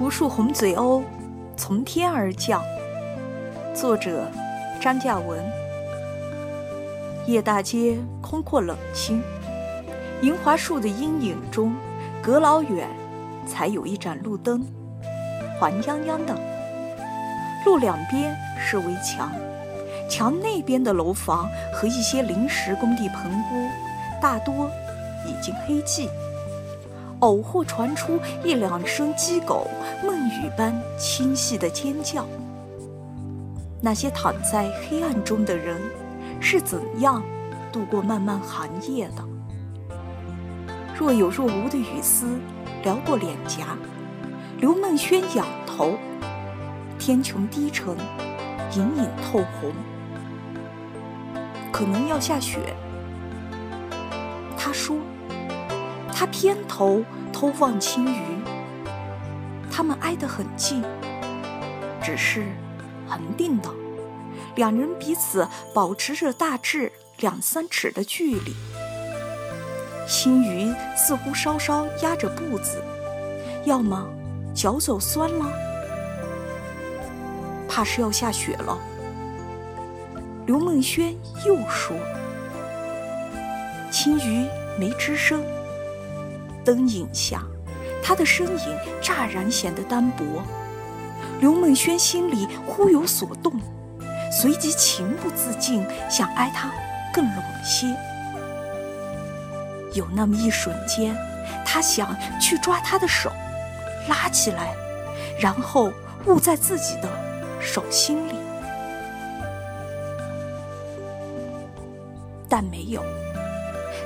无数红嘴鸥从天而降。作者：张嘉文。夜大街空阔冷清，银华树的阴影中，隔老远才有一盏路灯，黄泱泱的。路两边是围墙，墙那边的楼房和一些临时工地棚屋，大多已经黑寂。偶或传出一两声鸡狗梦语般清晰的尖叫。那些躺在黑暗中的人是怎样度过漫漫寒夜的？若有若无的雨丝撩过脸颊，刘梦轩仰头，天穹低沉，隐隐透红，可能要下雪。他偏头偷望青鱼，他们挨得很近，只是恒定的，两人彼此保持着大致两三尺的距离。青鱼似乎稍稍压着步子，要么脚走酸了，怕是要下雪了。刘梦轩又说：“青鱼没吱声。”灯影下，他的身影乍然显得单薄。刘梦轩心里忽有所动，随即情不自禁想挨他更拢些。有那么一瞬间，他想去抓他的手，拉起来，然后捂在自己的手心里，但没有，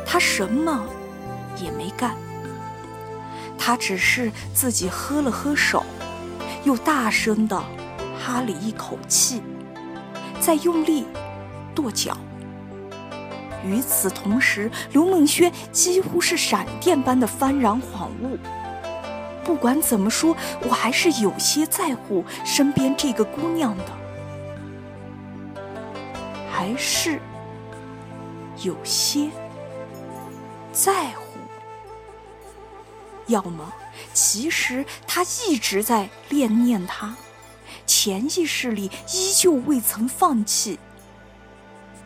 他什么也没干。他只是自己喝了喝手，又大声地哈了一口气，再用力跺脚。与此同时，刘梦轩几乎是闪电般的幡然恍悟。不管怎么说，我还是有些在乎身边这个姑娘的，还是有些在乎。要么，其实他一直在恋念他，潜意识里依旧未曾放弃，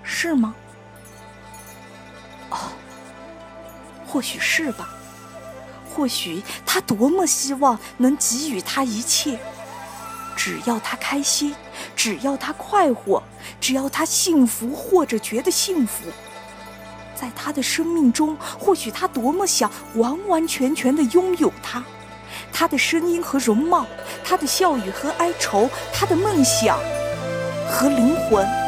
是吗？哦，或许是吧。或许他多么希望能给予他一切，只要他开心，只要他快活，只要他幸福或者觉得幸福。在他的生命中，或许他多么想完完全全的拥有他，他的声音和容貌，他的笑语和哀愁，他的梦想和灵魂。